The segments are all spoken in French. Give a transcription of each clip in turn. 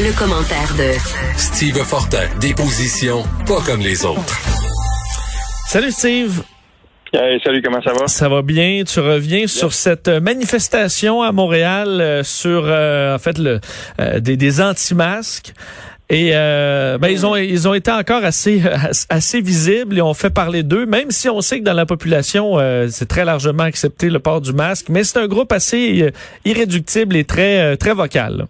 Le, commentaire de Steve Fortin, des positions pas comme les autres. Salut Steve. salut, comment ça va? Ça va bien? Tu reviens sur cette manifestation à Montréal euh, sur, euh, en fait, le, euh, des, des anti-masques. Et euh, ben, ils ont ils ont été encore assez assez visibles et on fait parler d'eux, même si on sait que dans la population euh, c'est très largement accepté le port du masque, mais c'est un groupe assez euh, irréductible et très très vocal.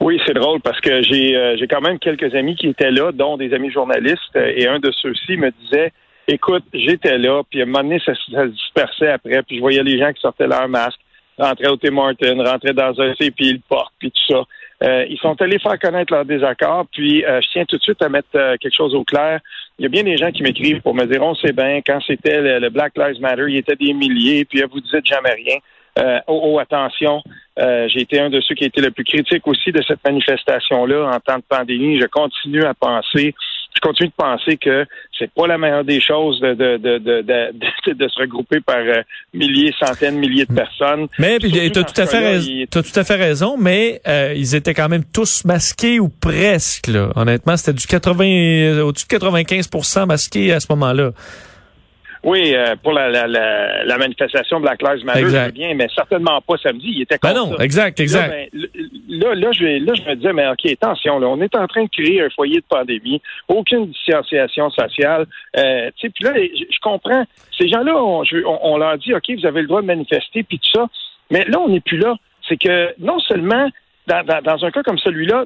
Oui, c'est drôle parce que j'ai j'ai quand même quelques amis qui étaient là, dont des amis journalistes, et un de ceux-ci me disait Écoute, j'étais là, puis à un moment donné, ça, se dispersait après, puis je voyais les gens qui sortaient leur masque, rentraient au Tim Martin, rentraient dans un C, puis ils le portent, puis tout ça. Euh, ils sont allés faire connaître leur désaccord, puis euh, je tiens tout de suite à mettre euh, quelque chose au clair. Il y a bien des gens qui m'écrivent pour me dire on sait bien, quand c'était le, Black Lives Matter, il y était des milliers, puis vous dites jamais rien. oh, oh, attention, j'ai été un de ceux qui a été le plus critique aussi de cette manifestation-là en temps de pandémie. Je continue à penser je continue de penser que c'est pas la meilleure des choses de, de, de, de, de se regrouper par euh, milliers, centaines, milliers de personnes. Mais tu as tout à fait raison. As tout à fait raison, mais euh, ils étaient quand même tous masqués ou presque. Là. Honnêtement, c'était du 80 euh, au-dessus de 95% masqués à ce moment-là. Oui, euh, pour la, la, la, la, manifestation Black Lives Matter, bien, mais certainement pas samedi. Il était ben non, exact, exact. Là, ben, là, là, je, là, je me disais, mais OK, attention, là, on est en train de créer un foyer de pandémie, aucune distanciation sociale. Euh, puis là, je, comprends. Ces gens-là, on, on, on, leur dit, OK, vous avez le droit de manifester, puis tout ça. Mais là, on n'est plus là. C'est que non seulement dans, un cas comme celui-là,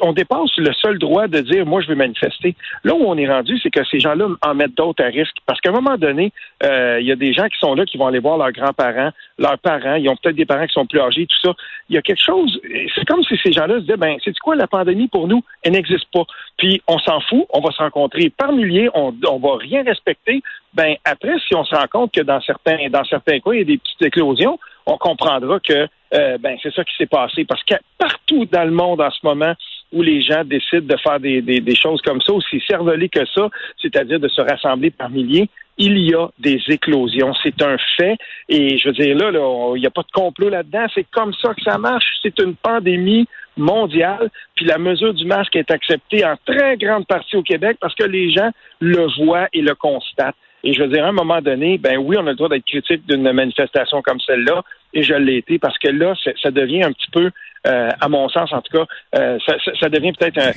on dépasse le seul droit de dire moi je veux manifester. Là où on est rendu, c'est que ces gens-là en mettent d'autres à risque. Parce qu'à un moment donné, euh, il y a des gens qui sont là qui vont aller voir leurs grands-parents, leurs parents, ils ont peut-être des parents qui sont plus âgés, tout ça. Il y a quelque chose, c'est comme si ces gens-là se disaient, ben, c'est quoi la pandémie pour nous? Elle n'existe pas. Puis on s'en fout, on va se rencontrer par milliers, on, on va rien respecter. Ben après, si on se rend compte que dans certains, dans certains cas, il y a des petites éclosions, on comprendra que euh, ben c'est ça qui s'est passé. Parce que partout dans le monde en ce moment où les gens décident de faire des, des, choses comme ça, aussi cervelés que ça, c'est-à-dire de se rassembler par milliers, il y a des éclosions. C'est un fait. Et je veux dire, là, il n'y a pas de complot là-dedans. C'est comme ça que ça marche. C'est une pandémie mondiale. Puis la mesure du masque est acceptée en très grande partie au Québec parce que les gens le voient et le constatent. Et je veux dire, à un moment donné, ben oui, on a le droit d'être critique d'une manifestation comme celle-là, et je l'ai été, parce que là, ça devient un petit peu, euh, à mon sens en tout cas, euh, ça, ça, devient peut-être un...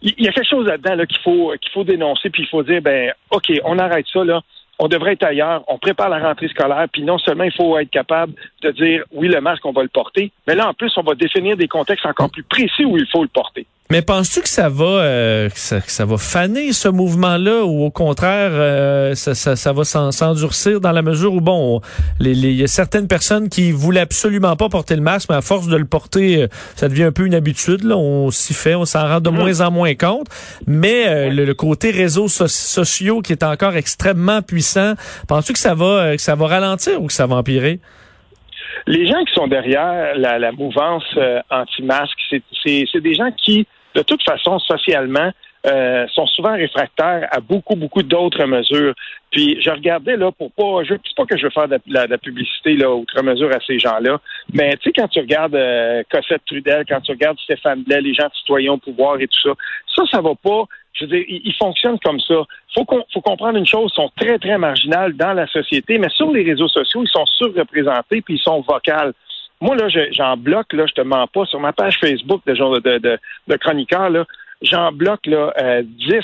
Il y a quelque chose là-dedans là, qu'il faut qu'il faut dénoncer, puis il faut dire, ben, OK, on arrête ça, là on devrait être ailleurs. On prépare la rentrée scolaire, puis non seulement il faut être capable de dire oui, le masque, on va le porter, mais là, en plus, on va définir des contextes encore plus précis où il faut le porter. Mais penses-tu que ça va euh, que ça, va faner ce mouvement-là ou au contraire euh, ça, ça, ça, va s'endurcir dans la mesure où bon il y a certaines personnes qui voulaient absolument pas porter le masque mais à force de le porter euh, ça devient un peu une habitude là. On s'y fait on s'en rend de mm-hmm. moins en moins compte. Mais le, côté réseaux sociaux qui est encore extrêmement puissant penses-tu que ça va que ça va ralentir ou que ça va empirer? Les gens qui sont derrière la, la mouvance anti-masque, c'est des gens qui de toute façon, socialement, euh, sont souvent réfractaires à beaucoup, beaucoup d'autres mesures. Puis je regardais là pour pas, je sais pas que je veux faire de la, publicité là outre mesure à ces gens-là, mais tu sais quand tu regardes euh, Cossette Trudel, quand tu regardes Stéphane Blais, les gens citoyens au pouvoir et tout ça, ça ça va pas. Je veux dire, ils, fonctionnent comme ça. Faut faut comprendre une chose, ils sont très très marginales dans la société, mais sur les réseaux sociaux, ils sont surreprésentés puis ils sont vocales. Moi, là, j'en bloque, là, je te mens pas, sur ma page Facebook de, de, de, de chroniqueur, là, j'en bloque là, euh, 10,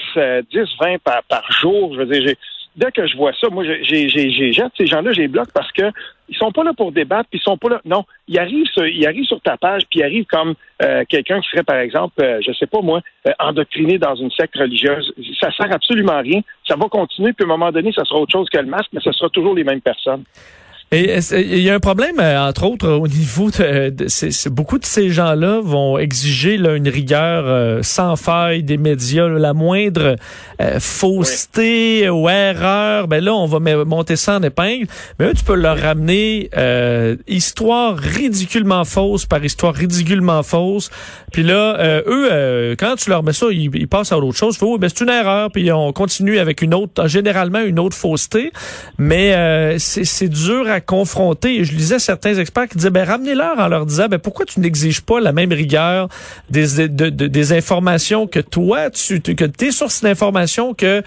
10, 20 par, par jour. Je veux dire, dès que je vois ça, moi, j'ai, j'ai, jette ces gens-là, j'ai bloque parce que ils sont pas là pour débattre, puis ils sont pas là. Non, ils arrivent, sur, ils arrivent sur ta page, puis ils arrivent comme euh, quelqu'un qui serait, par exemple, euh, je sais pas moi, euh, endoctriné dans une secte religieuse. Ça sert absolument à rien. Ça va continuer, puis à un moment donné, ça sera autre chose que le masque, mais ce sera toujours les mêmes personnes. Et il y a un problème, euh, entre autres, au niveau de, de beaucoup de ces gens-là vont exiger là, une rigueur euh, sans faille des médias, la moindre euh, fausseté ou erreur, ben là on va monter ça en épingle. Mais eux, tu peux leur ramener histoire ridiculement fausse par histoire ridiculement fausse. Puis là, eux, quand tu leur mets ça, ils, passent à autre chose. Faut, ben c'est une erreur. Puis on continue avec une autre, généralement une autre fausseté. Mais c'est dur à confronter. Je lisais certains experts qui disaient, ben, ramenez-leur en leur disant, ben, pourquoi tu n'exiges pas la même rigueur des, des informations que toi, tu, que tes sources d'informations que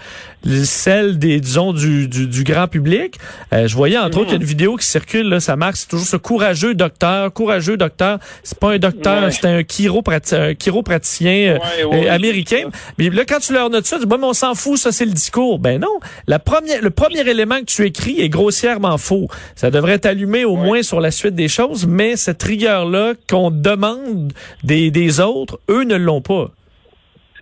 celles des, disons, du, du, grand public? Euh, je voyais, entre autres, il y a une vidéo qui circule, là, ça marque, c'est toujours ce courageux docteur, courageux docteur. C'est pas un docteur, c'est un, chiropraticien, un chiropraticien euh, américain. Mais là, quand tu leur notes ça, tu dis, bon, mais on s'en fout, ça, c'est le discours. Ben non. La première, le premier élément que tu écris est grossièrement faux. Ça devrait t'allumer au moins sur la suite des choses, mais cette rigueur-là qu'on demande des, des autres, eux ne l'ont pas.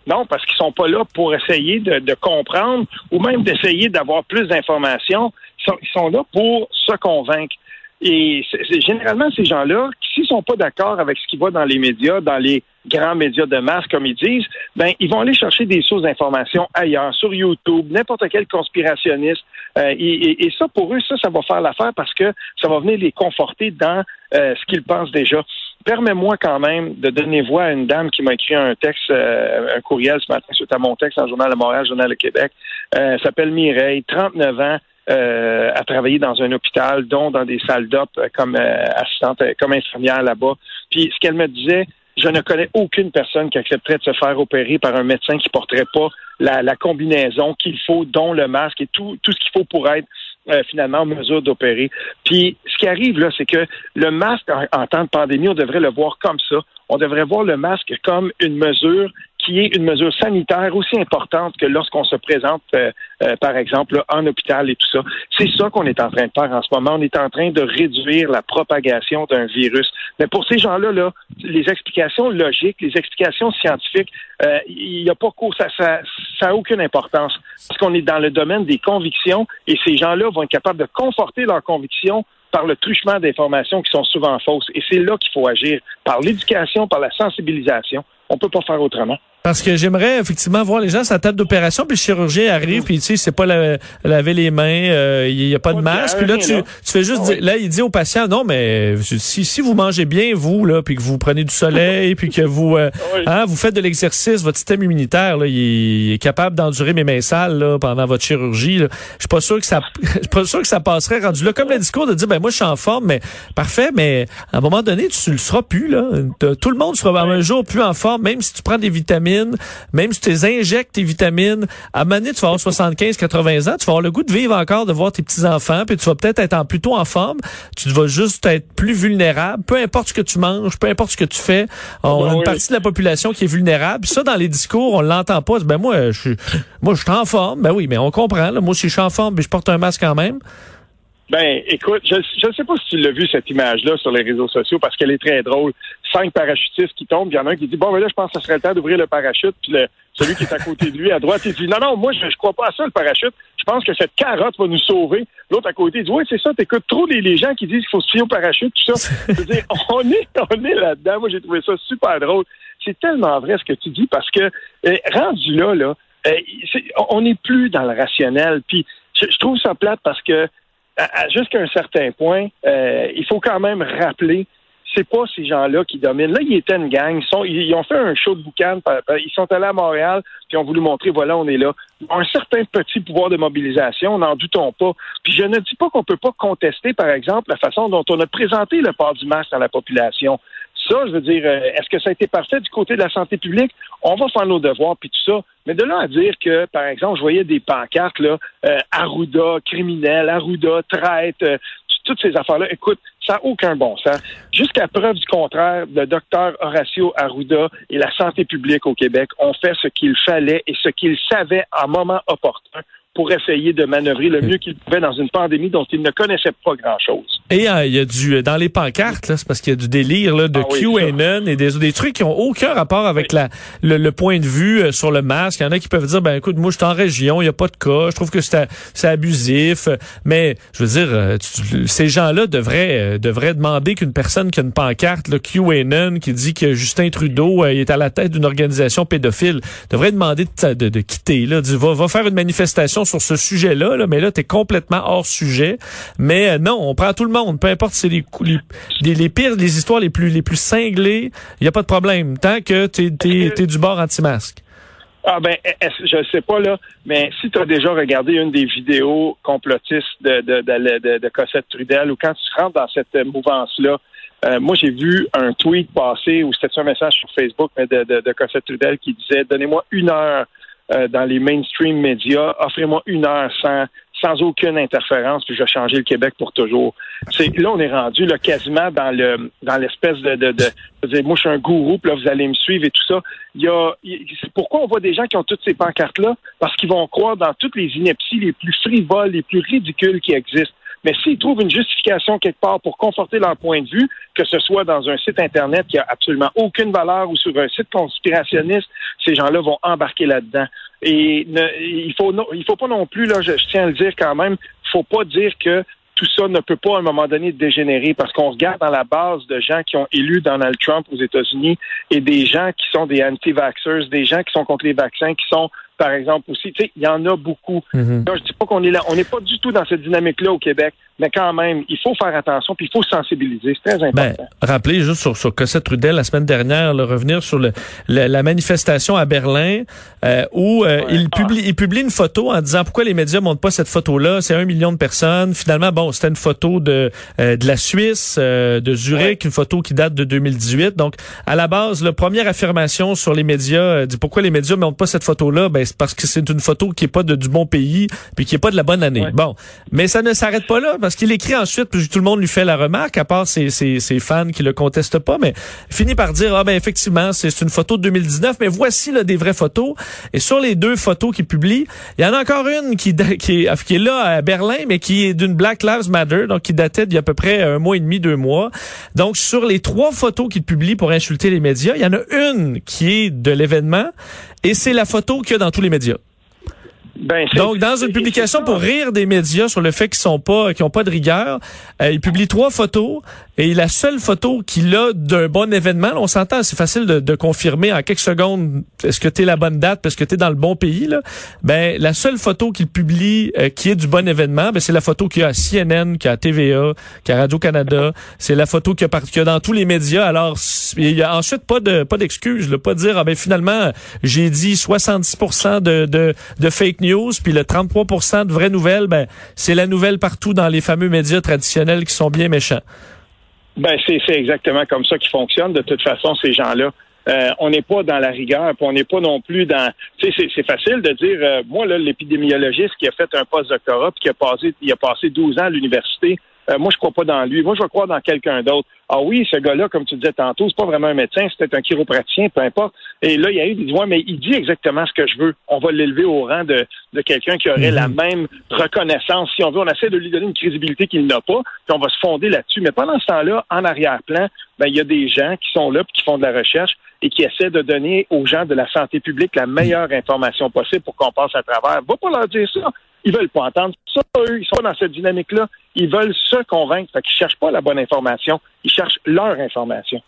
Non, parce qu'ils sont pas là pour essayer de, comprendre ou même d'essayer d'avoir plus d'informations. Ils sont, là pour se convaincre. Et c'est, généralement, ces gens-là, s'ils sont pas d'accord avec ce qui va dans les médias, dans les grands médias de masse, comme ils disent, ben, ils vont aller chercher des sources d'informations ailleurs, sur YouTube, n'importe quel conspirationniste. Euh, et, ça, pour eux, ça, ça va faire l'affaire parce que ça va venir les conforter dans euh, ce qu'ils pensent déjà. Permets-moi quand même de donner voix à une dame qui m'a écrit un texte, euh, un courriel ce matin suite à mon texte dans le Journal de Montréal, Journal de Québec. Elle s'appelle Mireille, 39 ans. Euh, à travailler dans un hôpital, dont dans des salles d'op comme assistante, comme infirmière là-bas. Puis ce qu'elle me disait, je ne connais aucune personne qui accepterait de se faire opérer par un médecin qui porterait pas la, la combinaison qu'il faut, dont le masque et tout, tout ce qu'il faut pour être euh, finalement en mesure d'opérer. Puis ce qui arrive là, c'est que le masque en, temps de pandémie, on devrait le voir comme ça. On devrait voir le masque comme une mesure qui est une mesure sanitaire aussi importante que lorsqu'on se présente, euh, euh, par exemple, en hôpital et tout ça. C'est ça qu'on est en train de faire en ce moment. On est en train de réduire la propagation d'un virus. Mais pour ces gens-là, là, les explications logiques, les explications scientifiques, euh, il n'y a pas ça, ça, ça a aucune importance parce qu'on est dans le domaine des convictions et ces gens-là vont être capables de conforter leurs convictions par le truchement d'informations qui sont souvent fausses. Et c'est là qu'il faut agir, par l'éducation, par la sensibilisation. On peut pas faire autrement. Parce que j'aimerais effectivement voir les gens sur la table d'opération, puis le chirurgien arrive, puis tu sais, c'est pas laver les mains, euh, il y a pas de masque. Puis là, tu, tu fais juste, ah là, il dit au patient, non, mais si, si vous mangez bien, vous, là, puis que vous prenez du soleil, puis que vous, euh, hein, vous faites de l'exercice, votre système immunitaire, là, il, est capable d'endurer mes mains sales là, pendant votre chirurgie. Je suis pas sûr que ça, je suis pas sûr que ça passerait rendu là. Comme le discours de dire, ben moi, je suis en forme, mais parfait, mais à un moment donné, tu le seras plus là. Tout le monde sera un jour plus en forme, même si tu prends des vitamines même si tu les injectes tes vitamines, à un moment donné, tu vas avoir 75, 80 ans, tu vas avoir le goût de vivre encore, de voir tes petits-enfants, puis tu vas peut-être être en plutôt en forme, tu vas juste être plus vulnérable, peu importe ce que tu manges, peu importe ce que tu fais, on a une partie de la population qui est vulnérable. Puis ça, dans les discours, on l'entend pas. Ben moi, je suis, moi, je suis en forme. Ben oui, mais on comprend. Là. Moi, si je suis en forme, mais je porte un masque quand même. Ben, écoute, je ne sais pas si tu l'as vu, cette image-là, sur les réseaux sociaux, parce qu'elle est très drôle. Cinq parachutistes qui tombent, il y en a un qui dit, bon, ben là, je pense que ce serait le temps d'ouvrir le parachute, puis le, celui qui est à côté de lui, à droite, il dit, non, non, moi, je, je crois pas à ça, le parachute. Je pense que cette carotte va nous sauver. L'autre à côté, il dit, oui, c'est ça, t'écoutes trop les, les, gens qui disent qu'il faut se fier au parachute, tout ça. je veux dire, on est, on est là-dedans. Moi, j'ai trouvé ça super drôle. C'est tellement vrai ce que tu dis, parce que, eh, rendu là, là, eh, on n'est plus dans le rationnel. Puis, je, je trouve ça plate parce que jusqu'à un certain point, euh, il faut quand même rappeler c'est pas ces gens-là qui dominent. Là, ils étaient une gang. Ils, ont fait un show de boucan. Ils sont allés à Montréal, puis ont voulu montrer, voilà, on est là. Un certain petit pouvoir de mobilisation, n'en doutons pas. Puis je ne dis pas qu'on peut pas contester, par exemple, la façon dont on a présenté le port du masque à la population. Ça, je veux dire, euh, est-ce que ça a été parfait du côté de la santé publique? On va faire nos devoirs, puis tout ça. Mais de là à dire que, par exemple, je voyais des pancartes, là, euh, Arruda, criminel, Arruda, traite, euh, toutes ces affaires-là, écoute, ça n'a aucun bon sens. Jusqu'à preuve du contraire, le docteur Horacio Arruda et la santé publique au Québec ont fait ce qu'il fallait et ce qu'ils savaient en moment opportun pour essayer de manœuvrer le mieux qu'il pouvait dans une pandémie dont il ne connaissait pas grand-chose. Et euh, il y a du euh, dans les pancartes, c'est parce qu'il y a du délire là, de ah QAnon et des, des trucs qui ont aucun rapport avec la le, point de vue euh, sur le masque. Il y en a qui peuvent dire ben écoute, moi je suis en région, il y a pas de cas, je trouve que c'est c'est abusif, mais je veux dire ces gens-là devraient devraient demander qu'une personne qui a une pancarte le QAnon qui dit que Justin Trudeau est à la tête d'une organisation pédophile devrait demander de, de, de quitter là, va, va faire une manifestation sur ce sujet-là, là, mais là, tu es complètement hors sujet. Mais euh, non, on prend tout le monde, peu importe si c'est les, les, les, pires, les histoires les plus, les plus cinglées, il n'y a pas de problème, tant que tu es, du bord anti-masque. Ah ben, je sais pas là, mais si tu as déjà regardé une des vidéos complotistes de, de, de, de, Cossette Trudel ou quand tu rentres dans cette mouvance-là, euh, moi j'ai vu un tweet passer ou c'était un message sur Facebook mais de, de, Cossette Trudel qui disait Donnez-moi une heure euh, dans les mainstream médias, offrez-moi une heure sans sans aucune interférence, puis je vais changer le Québec pour toujours. C'est là on est rendu là quasiment dans le dans l'espèce de, de, de, moi je suis un gourou, puis là vous allez me suivre et tout ça. Il y a pourquoi on voit des gens qui ont toutes ces pancartes là parce qu'ils vont croire dans toutes les inepties les plus frivoles, les plus ridicules qui existent. Mais s'ils trouvent une justification quelque part pour conforter leur point de vue, que ce soit dans un site Internet qui a absolument aucune valeur ou sur un site conspirationniste, ces gens-là vont embarquer là-dedans. Et il faut il faut pas non plus, là, je, tiens à le dire quand même, faut pas dire que tout ça ne peut pas à un moment donné dégénérer parce qu'on regarde dans la base de gens qui ont élu Donald Trump aux États-Unis et des gens qui sont des anti-vaxxers, des gens qui sont contre les vaccins, qui sont par exemple aussi. Tu sais, il y en a beaucoup. Mhm. je dis pas qu'on est là. On n'est pas du tout dans cette dynamique-là au Québec, mais quand même, il faut faire attention puis il faut sensibiliser. C'est très ben, important. Ben, rappelez juste sur, sur Cossette Trudel la semaine dernière, le revenir sur le, la manifestation à Berlin euh, où euh, il, publie, il publie une photo en disant pourquoi les médias montrent pas cette photo-là. C'est un million de personnes. Finalement, bon, c'était une photo de, euh, de la Suisse, de Zurich, une photo qui date de 2018. Donc, à la base, la première affirmation sur les médias dit pourquoi les médias montrent pas cette photo-là. Ben, parce que c'est une photo qui est pas de, du bon pays puis qui est pas de la bonne année. Bon, mais ça ne s'arrête pas là parce qu'il écrit ensuite puis tout le monde lui fait la remarque à part ses, ses, ses fans qui le contestent pas mais finit par dire ah ben effectivement c'est une photo de 2019 mais voici là des vraies photos et sur les deux photos qu'il publie, il y en a encore une qui qui est, qui est là à Berlin mais qui est d'une Black Lives Matter donc qui datait d'il y a à peu près un mois et demi deux mois. Donc sur les trois photos qu'il publie pour insulter les médias, il y en a une qui est de l'événement et c'est la photo qu'il y a dans tous les médias. Ben, Donc, dans une publication pour rire des médias sur le fait qu'ils sont pas, qu'ils ont pas de rigueur, euh, il publie trois photos et la seule photo qu'il a d'un bon événement, on s'entend, c'est facile de, de, confirmer en quelques secondes est-ce que tu es la bonne date parce que tu es dans le bon pays là? Ben la seule photo qu'il publie euh, qui est du bon événement, ben c'est la photo qu'il y a à CNN, qu'il y a à TVA, qu'il y a Radio Canada, c'est la photo qu'il y, a dans tous les médias. Alors il y a ensuite pas de pas d'excuse, pas de dire ah ben finalement j'ai dit 70% de, de de fake news puis le 33% de vraies nouvelles, ben c'est la nouvelle partout dans les fameux médias traditionnels qui sont bien méchants. Ben, c'est exactement comme ça qui fonctionne. De toute façon, ces gens-là, euh, on n'est pas dans la rigueur, puis on n'est pas non plus dans. Tu sais, c'est facile de dire. Euh, moi, l'épidémiologiste qui a fait un post-doctorat, puis qui a passé, il a passé 12 ans à l'université, euh, moi, je crois pas dans lui. Moi, je vais croire dans quelqu'un d'autre. Ah oui, ce gars-là, comme tu disais tantôt, c'est pas vraiment un médecin, c'est un chiropraticien, peu importe. Et là, il y a eu des ouais, mais il dit exactement ce que je veux. On va l'élever au rang de, de quelqu'un qui aurait la mhm. même reconnaissance. Si on veut, on essaie de lui donner une crédibilité qu'il n'a pas, puis on va se fonder là-dessus. Mais pendant ce temps-là, en arrière-plan, ben, il y a des gens qui sont là, puis qui font de la recherche et qui essaient de donner aux gens de la santé publique la meilleure information possible pour qu'on passe à travers. Va pas leur dire ça. Ils veulent pas entendre ça, eux. Ils sont dans cette dynamique-là. Ils veulent se convaincre. Fait qu'ils cherchent pas la bonne information. Ils cherchent leur information.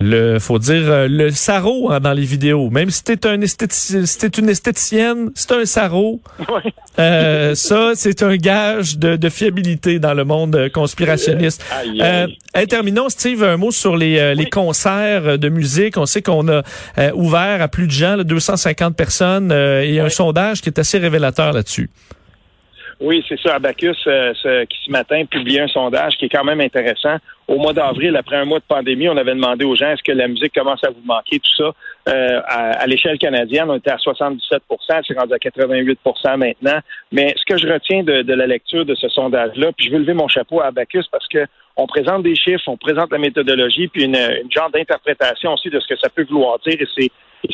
Le, faut dire euh, le sarreau hein, dans les vidéos. Même si t'es un si une esthéticienne, c'est un sarreau. Euh, ça, c'est un gage de, fiabilité dans le monde euh, conspirationniste. Euh, terminons, Steve, un mot sur les, les concerts de musique. On sait qu'on a ouvert à plus de gens, 250 personnes, et un sondage qui est assez révélateur là-dessus. Oui, c'est ça. Abacus, euh, ce, qui ce matin publié un sondage qui est quand même intéressant. Au mois d'avril, après un mois de pandémie, on avait demandé aux gens est-ce que la musique commence à vous manquer, tout ça. Euh, à, l'échelle canadienne, on était à 77% c'est rendu à 88% maintenant. Mais ce que je retiens de, de la lecture de ce sondage-là, puis je veux lever mon chapeau à Abacus parce que on présente des chiffres, on présente la méthodologie, puis une, une genre d'interprétation aussi de ce que ça peut vouloir dire, et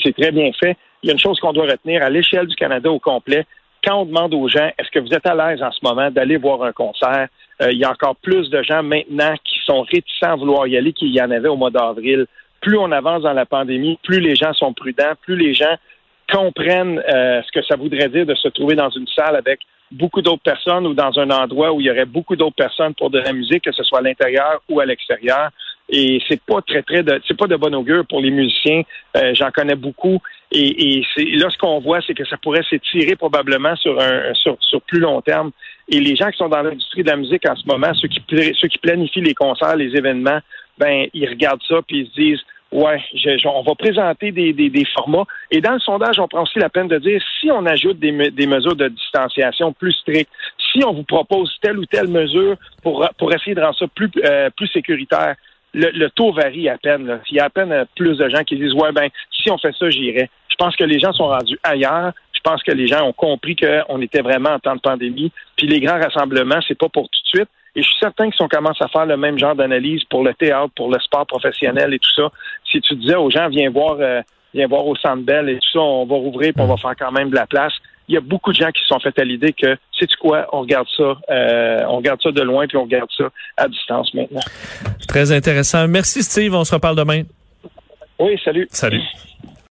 c'est très bien fait. Il y a une chose qu'on doit retenir à l'échelle du Canada au complet, quand on demande aux gens, est-ce que vous êtes à l'aise en ce moment d'aller voir un concert, euh, il y a encore plus de gens maintenant qui sont réticents à vouloir y aller qu'il y en avait au mois d'avril. Plus on avance dans la pandémie, plus les gens sont prudents, plus les gens comprennent euh, ce que ça voudrait dire de se trouver dans une salle avec beaucoup d'autres personnes ou dans un endroit où il y aurait beaucoup d'autres personnes pour de la musique, que ce soit à l'intérieur ou à l'extérieur. Et c'est pas très très c'est pas de bon augure pour les musiciens. Euh, j'en connais beaucoup. Et, et là ce qu'on voit, c'est que ça pourrait s'étirer probablement sur un sur, sur plus long terme. Et les gens qui sont dans l'industrie de la musique en ce moment, ceux qui ceux qui planifient les concerts, les événements, ben ils regardent ça puis ils se disent Ouais, on va présenter des, des, formats. Et dans le sondage, on prend aussi la peine de dire si on ajoute des, des mesures de distanciation plus strictes, si on vous propose telle ou telle mesure pour, pour essayer de rendre ça plus, euh, plus sécuritaire, le, taux varie à peine. Il y a à peine plus de gens qui disent Ouais, ben, si on fait ça, j'irai. Je pense que les gens sont rendus ailleurs. Je pense que les gens ont compris qu'on était vraiment en temps de pandémie. Puis les grands rassemblements, c'est pas pour tout de suite. Et je suis certain que si on commence à faire le même genre d'analyse pour le théâtre, pour le sport professionnel et tout ça, si tu disais aux gens, viens voir, euh, viens voir au Centre Bell et tout ça, on va rouvrir, puis on va faire quand même de la place. Il y a beaucoup de gens qui se sont fait à l'idée que, sais-tu quoi, on regarde ça, euh, on regarde ça de loin, puis on regarde ça à distance maintenant. Très intéressant. Merci Steve, on se reparle demain. Oui, salut. Salut.